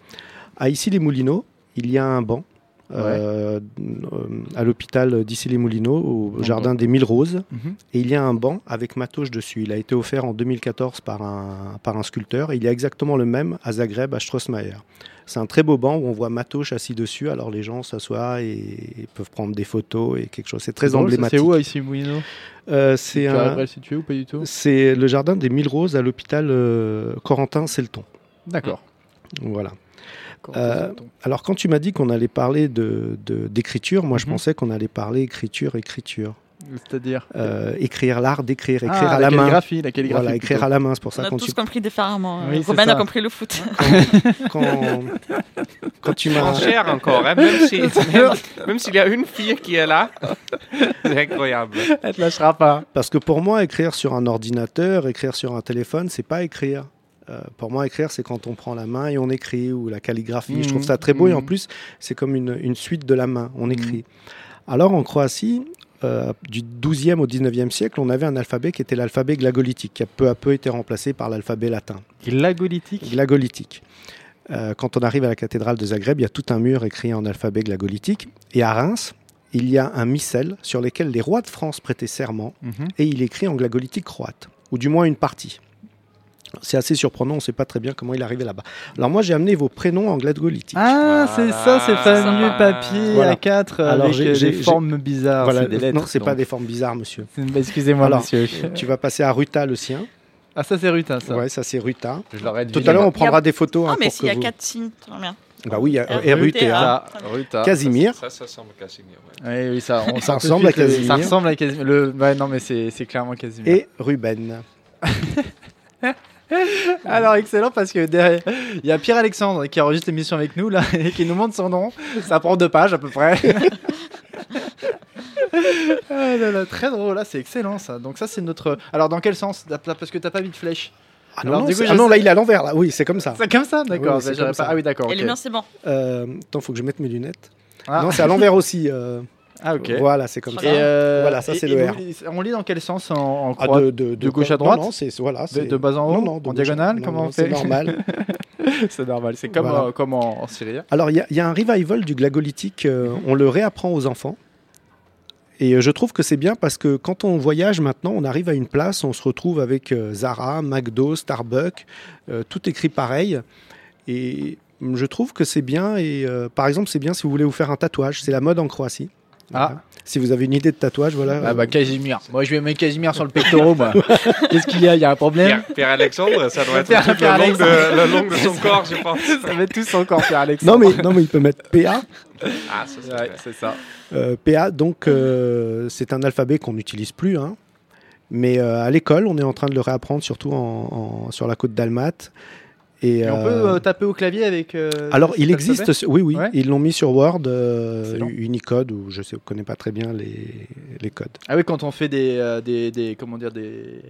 À Issy-les-Moulineaux, il y a un banc euh, euh, à l'hôpital d'Issy-les-Moulineaux, au Donc, jardin des Mille Roses, Mhm. et il y a un banc avec Matoche dessus. Il a été offert en 2014 par un, par un sculpteur. Et il y a exactement le même à Zagreb, à Strossmayer. C'est un très beau banc où on voit Matoche assis dessus. Alors les gens s'assoient et peuvent prendre des photos et quelque chose. C'est très emblématique. C'est où ici, Euh, C'est un- le situer ou pas du tout? C'est le jardin des Mille Roses à l'hôpital euh, Corentin-Selton. D'accord. Voilà. Euh, Alors quand tu m'as dit qu'on allait parler de de- d'écriture, moi je Mhm. pensais qu'on allait parler écriture, écriture. C'est-à-dire Euh, écrire l'art d'écrire, écrire Ah, à la, main. calligraphie, la calligraphie. Voilà, écrire plutôt. à la main, c'est pour On ça a quand tous tu compris différemment. Oui, c'est Robin a compris le foot. quand, quand tu En m'as chair encore, hein, même si- même- même s'il y a une fille qui est là. C'est incroyable. Elle te lâchera pas. parce que pour moi écrire sur un ordinateur, écrire sur un téléphone, c'est pas écrire. Euh, pour moi, écrire, c'est quand on prend la main et on écrit, ou la calligraphie. Je trouve ça très beau, et en Mhm. plus, c'est comme une, une suite de la main, on Mhm. écrit. Alors, en Croatie, euh, du 12e au 19e siècle, on avait un alphabet qui était l'alphabet glagolitique, qui a peu à peu été remplacé par l'alphabet latin. Glagolitique? glagolitique. Euh, quand on arrive à la cathédrale de Zagreb, il y a tout un mur écrit en alphabet glagolitique. Et à Reims, il y a un missel sur lequel les rois de France prêtaient serment, Mhm. et il est écrit en glagolitique croate, ou du moins une partie. C'est assez surprenant, on ne sait pas très bien comment il est arrivé là-bas. Alors moi, j'ai amené vos prénoms en glagolitique. Ah, c'est ça, ces Voilà. fameux papiers Voilà. A4 Alors, avec euh, des formes bizarres. voilà, des lettres. non, c'est pas des formes bizarres, monsieur. C'est- Excusez-moi, Alors, monsieur. tu vas passer à Ruta le sien. Ah, ça, c'est Rutin, ça. Ouais, ça c'est Ruta. Je Tout à l'heure, on prendra des photos. Ah, hein, mais pour s'il y a vous- quatre signes, très bien. Bah oui, R- RUTA. RUTA. Ça, Ruta. Casimir. Ça, ça semble Casimir. ouais. Oui, oui, ça, on Ça ressemble à Casimir. Ça ressemble à Casimir. Le... Non, mais c'est c'est clairement Casimir. Et Ruben. Alors, excellent, parce que derrière, il y a Pierre-Alexandre qui enregistre l'émission avec nous, là, et qui nous montre son nom. Ça prend deux pages, à peu près. ah là là, très drôle, là, c'est excellent, ça. Donc ça, c'est notre... Alors, dans quel sens? Parce que t'as pas mis de flèche. Ah non, Alors, non, du coup, ah non là il est à l'envers là. Oui, c'est comme ça. C'est comme ça, d'accord. oui, bah, pas-. Ah oui, d'accord. Et ok. le mien, c'est bon. Euh, attends, faut que je mette mes lunettes. Ah. Non, c'est à l'envers aussi. euh, Ah, ok. Voilà, c'est comme ça. bien. euh, Voilà, ça, et- c'est et le vous- R. On lit dans quel sens en, en Ah, croix de, de, de gauche à droite Non, c'est voilà. de, bas en haut non, non, de En diagonale Comment C'est normal. C'est normal, c'est comme, Voilà. euh, comme en, en Syrie. Alors, il y, a- il y a un revival du glagolitique. euh. On le réapprend aux enfants. Et euh, je trouve que c'est bien parce que quand on voyage maintenant, on arrive à une place, on se retrouve avec Zara, McDo, Starbucks, tout écrit pareil. Et je trouve que c'est bien. Et par exemple, c'est bien si vous voulez vous faire un tatouage. C'est la mode en Croatie. Ah. Si vous avez une idée de tatouage, voilà. Ah bah Casimir. Moi je vais mettre Casimir sur le pectoral moi. Qu'est-ce qu'il y a? Il y a un problème? Pierre, Pierre-Alexandre, ça doit être Pierre- tout le, long Pierre-Alexandre. de, le long de son corps, je pense. Ça va être tous encore Pierre Alex. Non mais, non, mais il peut mettre PA. Ah, ça, c'est Ouais, ça. Euh, PA, donc, euh, c'est un alphabet qu'on n'utilise plus. hein. Mais euh, à l'école, on est en train de le réapprendre, surtout en, en- sur la côte d'Almat. Et, Et on peut euh, euh, taper au clavier avec. euh, alors, il existe, oui, oui, Ouais. ils l'ont mis sur Word, euh. Unicode, ou je ne connais pas très bien les, les codes. Ah oui, quand on fait des, euh, des, des comment dire des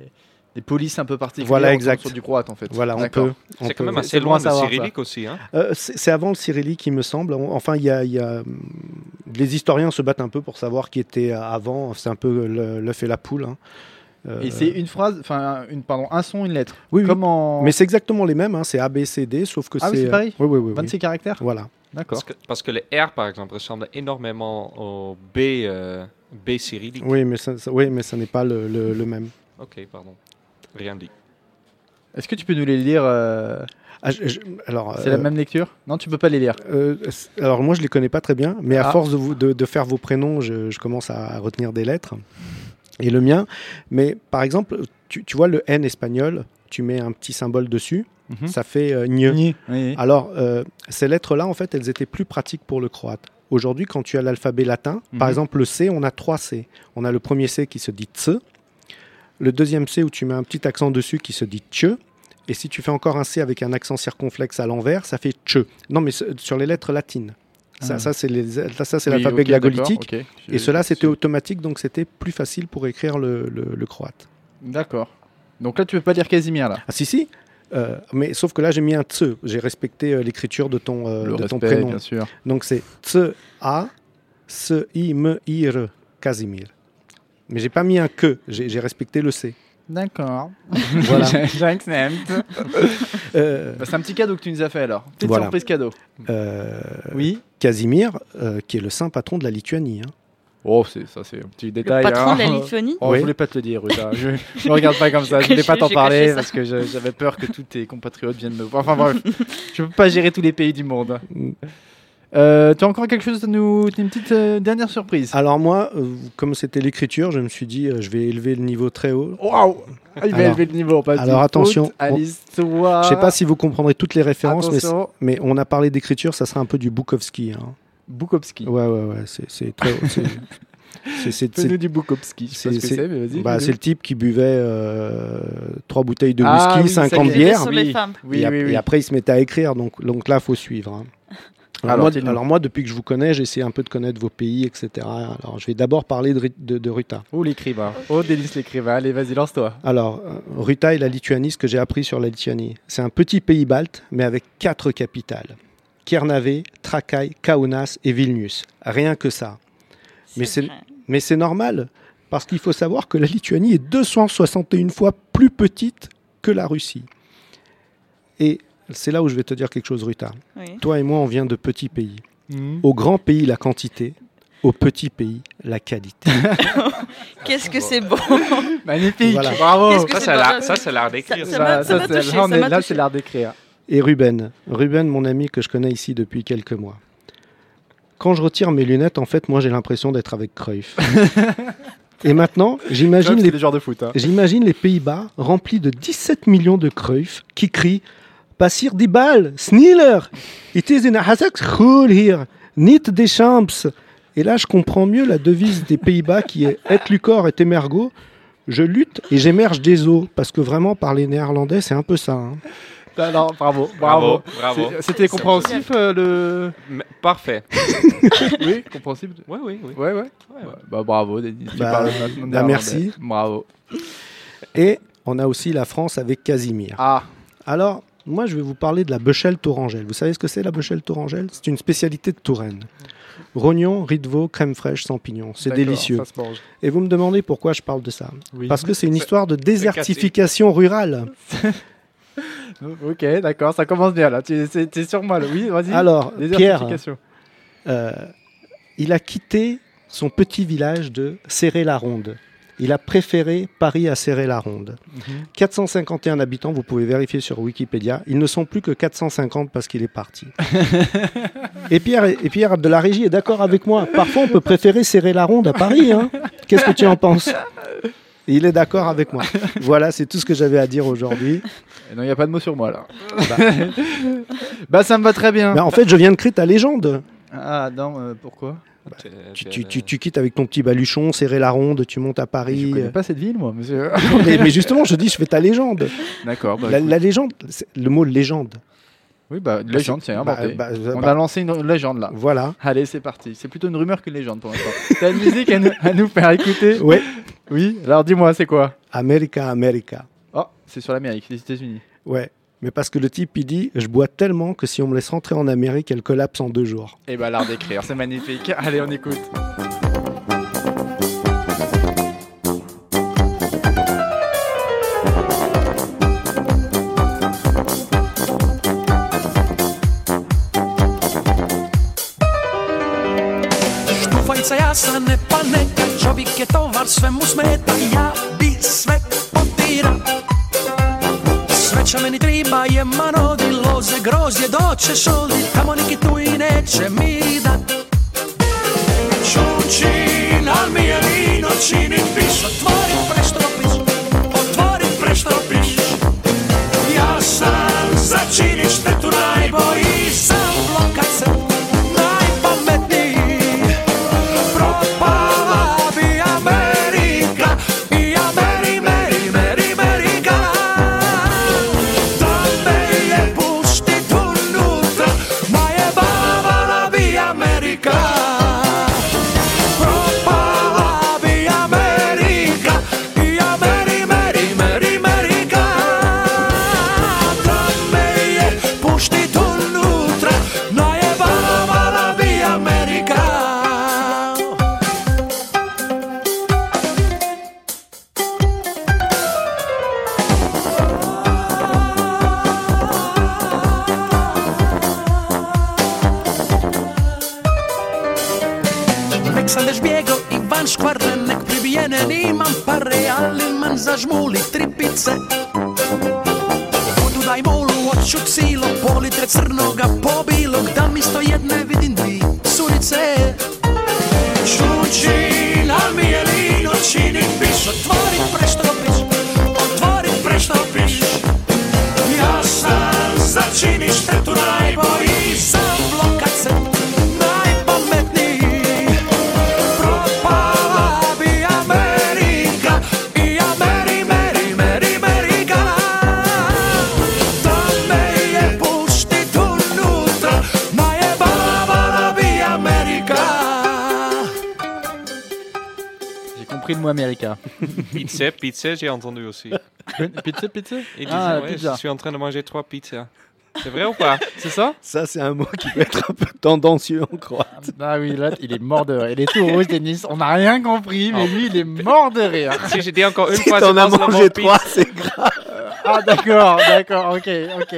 des polices un peu particulières. Voilà, exact. Sur du croate en fait. Voilà, on peut. C'est quand même assez loin à de savoir, cyrillique aussi. Hein. Euh, c'est avant le cyrillique, il me semble. Enfin, il y a, il y a, les historiens se battent un peu pour savoir qui était avant. C'est un peu le- l'œuf et la poule. hein. Euh, Et c'est une phrase, enfin une pardon, un son, une lettre. oui, oui. En Mais c'est exactement les mêmes. hein. C'est A, B, C, D, sauf que Ah oui, c'est. pareil Oui, oui, oui. oui. 26 caractères. Voilà. D'accord. Parce que, parce que le R, par exemple, ressemble énormément au B, euh, B cyrillique. Oui, mais ça, ça- oui, mais ça n'est pas le, le- le même. Ok, pardon. Rien dit. Est-ce que tu peux nous les lire euh, Ah, je- je- alors, C'est euh, la même lecture? Non, tu peux pas les lire. euh, alors moi, je les connais pas très bien, mais à Ah. force de, vous, de, de faire vos prénoms, je, je commence à retenir des lettres. Et le mien, mais par exemple, tu, tu vois le N espagnol, tu mets un petit symbole dessus, Mhm. ça fait euh, gne. Oui, oui. Alors, euh, ces lettres-là, en fait, elles étaient plus pratiques pour le croate. Aujourd'hui, quand tu as l'alphabet latin, par Mhm. exemple, le C, on a trois C. On a le premier C qui se dit tse, le deuxième C où tu mets un petit accent dessus qui se dit tche, Et si tu fais encore un C avec un accent circonflexe à l'envers, ça fait che. Non, mais sur les lettres latines. Ça, Ah. ça c'est les- ça, c'est Oui, l'alphabet ok, glagolitique. d'accord, ok. Et cela, c'était automatique, donc c'était plus facile pour écrire le, le- le croate. D'accord. Donc là, tu peux pas dire Casimir là? Ah si, si. Euh, mais sauf que là, j'ai mis un tse. J'ai respecté euh, l'écriture de ton, euh, Le de ton respect, prénom. bien sûr. Donc c'est tse a se i me i r Casimir. Mais j'ai pas mis un que. J'ai j'ai respecté le c. D'accord. Voilà. J'accepte. Euh, Bah, c'est un petit cadeau que tu nous as fait alors. Petite Voilà. surprise cadeau. euh, Oui. Casimir, euh, qui est le saint patron de la Lituanie. hein. Oh, c'est ça, c'est un petit Le détail. patron hein. de la Lituanie Oh, Oui. je voulais pas te le dire, Ruta. Je ne regarde pas comme ça. Je voulais pas t'en parler parce que j'avais peur que tous tes compatriotes viennent me voir. Enfin bref, je peux pas gérer tous les pays du monde. Euh, tu as encore quelque chose à nous. Une petite euh, dernière surprise. Alors moi, euh, comme c'était l'écriture, je me suis dit, euh, je vais élever le niveau très haut. Waouh Ah, Il va Alors- élever le niveau. Pas alors attention, à on- l'histoire. Je sais pas si vous comprendrez toutes les références, mais, on a parlé d'écriture, ça sera un peu du Bukowski. hein. Bukowski. Ouais, ouais, ouais, c'est très. c'est- c'est- du Bukowski. C'est- bah, c'est le type qui buvait euh, trois bouteilles de whisky, Ah oui, ça 50 y est. bières. sur oui. les femmes. Oui, et, et après, il se mettait à écrire. Donc, donc là, faut suivre. hein. Alors, Alors, moi, dis-nous. alors moi, depuis que je vous connais, j'essaie un peu de connaître vos pays, etc. Alors, je vais d'abord parler de, de- de Ruta. Oh, l'écrivain. Oh, délice l'écrivain. Allez, vas-y, lance-toi. Alors, euh, Ruta et la Lituanie, ce que j'ai appris sur la Lituanie, c'est un petit pays balte, mais avec quatre capitales. Kernavė, Trakai, Kaunas et Vilnius. Rien que ça. Mais c'est- vrai. Mais c'est normal, parce qu'il faut savoir que la Lituanie est 261 fois plus petite que la Russie. Et c'est là où je vais te dire quelque chose, Ruta. Oui. Toi et moi, on vient de petits pays. Au grand pays, la quantité. Au petit pays, la qualité. Qu'est-ce que c'est beau Magnifique. Voilà. Bravo. Ça, c'est l'art- d'écrire. Ça- ça. ça ça, là, c'est l'art d'écrire. Et Ruben. Ruben, mon ami que je connais ici depuis quelques mois. Quand je retire mes lunettes, en fait, moi, j'ai l'impression d'être avec Cruyff. et maintenant, j'imagine C'est les les joueurs de foot. hein. J'imagine les Pays-Bas remplis de 17 millions de Cruyff qui crient Passir die Ball, Sneller, it is in a hazak school here, niet des champs. Et là, je comprends mieux la devise des Pays-Bas qui est Et lucor et emergo. Je lutte et j'émerge des eaux. Parce que vraiment, parler néerlandais, c'est un peu ça. hein. Non, non, bravo, Bravo, bravo. C'était compréhensif euh, le. Mais- Parfait. Oui, compréhensible. Oui, oui, oui. Ouais, ouais. Ouais, ouais. Bah bravo, Denis. Bah, bah, merci. Bravo. Et on a aussi la France avec Casimir. Ah, Alors, moi, je vais vous parler de la Bechelle Tourangelle. Vous savez ce que c'est la Bechelle Tourangelle? C'est une spécialité de Touraine. Rognon, riz de veau, crème fraîche, champignons. C'est d'accord, délicieux. Et vous me demandez pourquoi je parle de ça Oui. Parce que c'est une C'est- histoire de désertification rurale. Ok, d'accord, ça commence bien là. Tu es, sur moi là. Oui, vas-y. Alors, Pierre, euh, il a quitté son petit village de Serré-la-Ronde. Il a préféré Paris à Serré-la-Ronde. Mhm. 451 habitants, vous pouvez vérifier sur Wikipédia. Ils ne sont plus que 450 parce qu'il est parti. et, Pierre, et Pierre de la Régie est d'accord avec moi. Parfois, on peut préférer Serré-la-Ronde à Paris. hein. Qu'est-ce que tu en penses? Il est d'accord avec moi. Voilà, c'est tout ce que j'avais à dire aujourd'hui. Et Non, il n'y a pas de mot sur moi là. bah, ça me va très bien. En fait, je viens de créer ta légende. Ah, non, euh, pourquoi? C'est- Tu, tu- tu- tu quittes avec ton petit baluchon, serrer la ronde, tu montes à Je Paris. connais pas cette ville, moi, monsieur. mais, mais justement, je dis, je fais ta légende. D'accord. Bah, La, légende, le mot légende. Oui, bah, légende, c'est Bah, inventé. bah, On bah, a lancé une légende là. Voilà. Allez, c'est parti. C'est plutôt une rumeur qu'une légende pour l'instant. T'as une musique à nous, à nous faire écouter Ouais. Oui, alors dis-moi, c'est quoi? America, America. Oh, c'est sur l'Amérique, les États-Unis. Ouais. Mais parce que le type, il dit, je bois tellement que si on me laisse rentrer en Amérique, elle collapse en deux jours. Et bah, l'art d'écrire, c'est magnifique. Allez, on écoute. Štufajica jasa ne pa neka Čovjek je tovar, sve mu smeta Ja bi sve potira Sreća meni triba je manodi Loze grožđe doćeš ovdje Tamo neki tu i neće mi dat. Čunčin, al mi je vino čini piš Otvori Pizza, j'ai entendu aussi. pizza, pizza? Il Ah, disait, ouais, pizza. je suis en train de manger trois pizzas. C'est vrai ou pas? C'est ça? Ça, c'est un mot qui peut être un peu tendancieux en croate. Ah oui, là, il est mort de rire. Il est tout rouge, Denis. On n'a rien compris, mais lui, il est mort de rire. Si je dis encore une Si fois, t'en as mangé trois, c'est grave. Ah, d'accord, d'accord, ok, ok.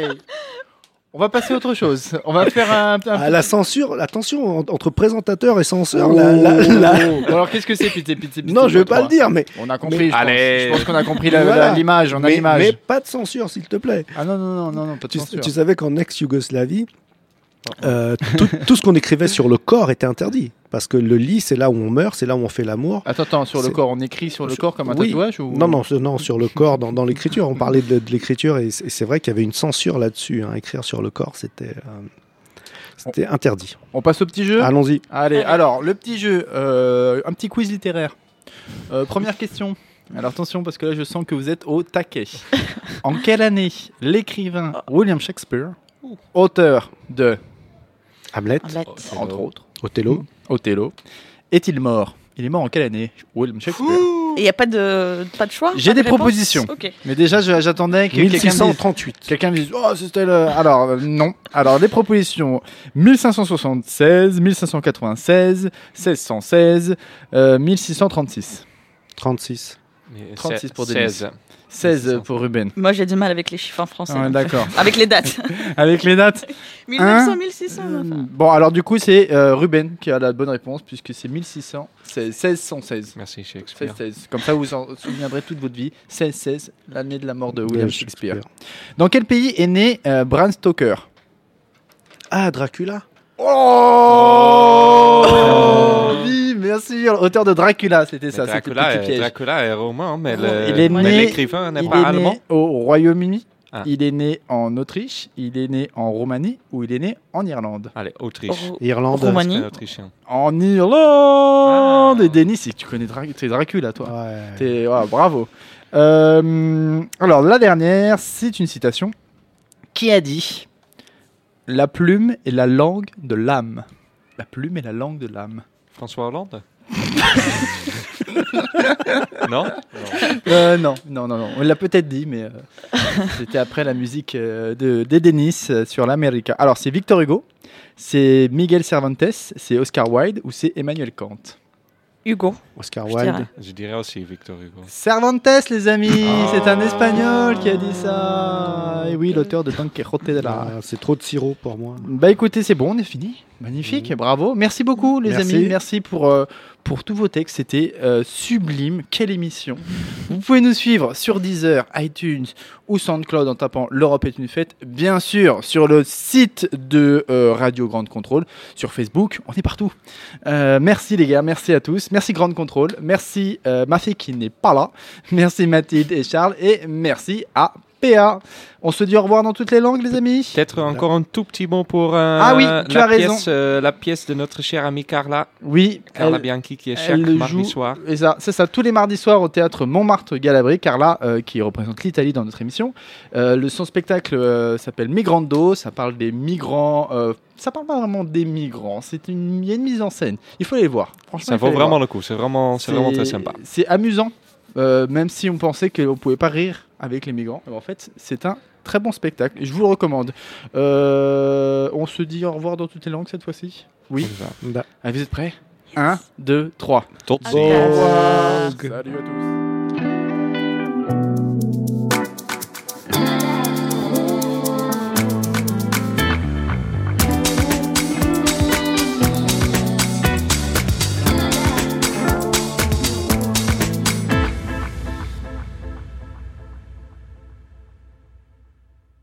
On va passer à autre chose. On va faire un. un- Ah, la censure, la tension en- entre présentateur et censeur. la- la- la- Oh. Alors, qu'est-ce que c'est, pizza, pizza, pizza Non, je vais pas le dire, mais, On a compris, je pense. Allez. Je pense qu'on a compris Voilà. l'image. On a mais, l'image. mais pas de censure, s'il te plaît. Ah non, non, non, non, non, pas de Tu, censure. tu savais qu'en ex-Yougoslavie, euh, tout, tout ce qu'on écrivait sur le corps était interdit. Parce que le lit, c'est là où on meurt, c'est là où on fait l'amour. Attends, attends, sur le corps, on écrit sur le Sur- corps comme un oui. tatouage ou... Non, non, non, sur le corps, dans, dans l'écriture. On parlait de, de l'écriture et c'est et c'est vrai qu'il y avait une censure là-dessus. hein. Écrire sur le corps, c'était euh, c'était interdit. On passe au petit jeu? Allons-y. Allez, alors, le petit jeu, euh, un petit quiz littéraire. Euh, première question. Alors attention, parce que là, je sens que vous êtes au taquet. en quelle année l'écrivain William Shakespeare, auteur de, Hamlet, Hamlet. entre autres, Othello. Othello, est-il mort? Il est mort en quelle année? William Shakespeare. Et il n'y a pas de, pas de choix J'ai des réponse propositions. Ok. Mais déjà, je- j'attendais que quelqu'un me dise... 1638. Quelqu'un me dise, oh, c'était le... Alors, euh, non. Alors, les propositions 1576, 1596, 1616, euh, 1636. 36. Mais 36 pour 16. 16 pour Ruben. Moi, j'ai du mal avec les chiffres en français. Ah. D'accord. Avec les dates. Avec les dates 1900, 1600. Euh, enfin. Bon, alors du coup, c'est euh, Ruben qui a la bonne réponse, puisque c'est 1600, c'est 1616. Merci Shakespeare. 16, Comme ça, vous en souviendrez toute votre vie. 1616, l'année de la mort de William Shakespeare. Dans quel pays est né euh, Bram Stoker? Ah, Dracula. Oh Oui, merci. Auteur de Dracula, c'était ça. Dracula, petit est, piège. Dracula est romain, mais Oh, l'écrivain n'est Il pas est allemand. né au Royaume-Uni. Ah. Il est né en Autriche. Il est né en Roumanie ou il est né en Irlande. Allez, Autriche. Ro- Irlande. Roumanie. Autrichien. En Irlande Ah. Et Denis, tu connais Dra- Dracula, toi. Ouais, bravo. Euh, alors, la dernière, c'est une citation. Qui a dit La plume est la langue de l'âme La plume est la langue de l'âme. François Hollande Non Euh, non, non, non, non. On l'a peut-être dit, mais euh, c'était après la musique euh, de, euh, sur l'Amérique. Alors, c'est Victor Hugo, c'est Miguel Cervantes, c'est Oscar Wilde ou c'est Emmanuel Kant? Hugo. Oscar Je Wilde. dirais. Je dirais aussi Victor Hugo. Cervantes, les amis Oh. C'est un Espagnol qui a dit ça Et oui, l'auteur de Don Quixote de la... Ah, c'est trop de sirop pour moi. Bah écoutez, c'est bon, on est fini. Magnifique, bravo. Merci beaucoup les Merci. amis, merci pour, euh, pour tous vos textes, c'était euh, sublime, quelle émission. Vous pouvez nous suivre sur Deezer, iTunes ou SoundCloud en tapant L'Europe est une fête, bien sûr sur le site de euh, Radio Grande Contrôle, sur Facebook, on est partout. Merci les gars, merci à tous, merci Grande Contrôle, merci ma fille qui n'est pas là, merci Mathilde et Charles. Et merci à PA. On se dit au revoir dans toutes les langues les amis Peut-être encore un tout petit mot pour euh, Ah oui, tu la, as raison. pièce, euh, la pièce de notre chère amie Carla. Oui, Carla elle- Bianchi qui est chaque mardi joue- soir. Et ça, c'est ça, tous les mardis soirs au théâtre Montmartre Galabri, Carla, euh, qui représente l'Italie dans notre émission. Euh, le, son spectacle euh, s'appelle Migrando, ça parle des migrants. ça parle pas vraiment des migrants, c'est une, il y a une mise en scène. Il faut aller les voir. Franchement, Ça vaut vraiment voir. le coup. C'est vraiment, c'est vraiment très sympa. C'est amusant, euh, même si on pensait qu'on pouvait pas rire avec les migrants. En fait, c'est un très bon spectacle. Je vous le recommande. Euh, on se dit au revoir dans toutes les langues cette fois-ci? Oui. Allez, vous êtes prêts? 1, 2, 3. Tot À ziens. bientôt. Au revoir. Salut à tous.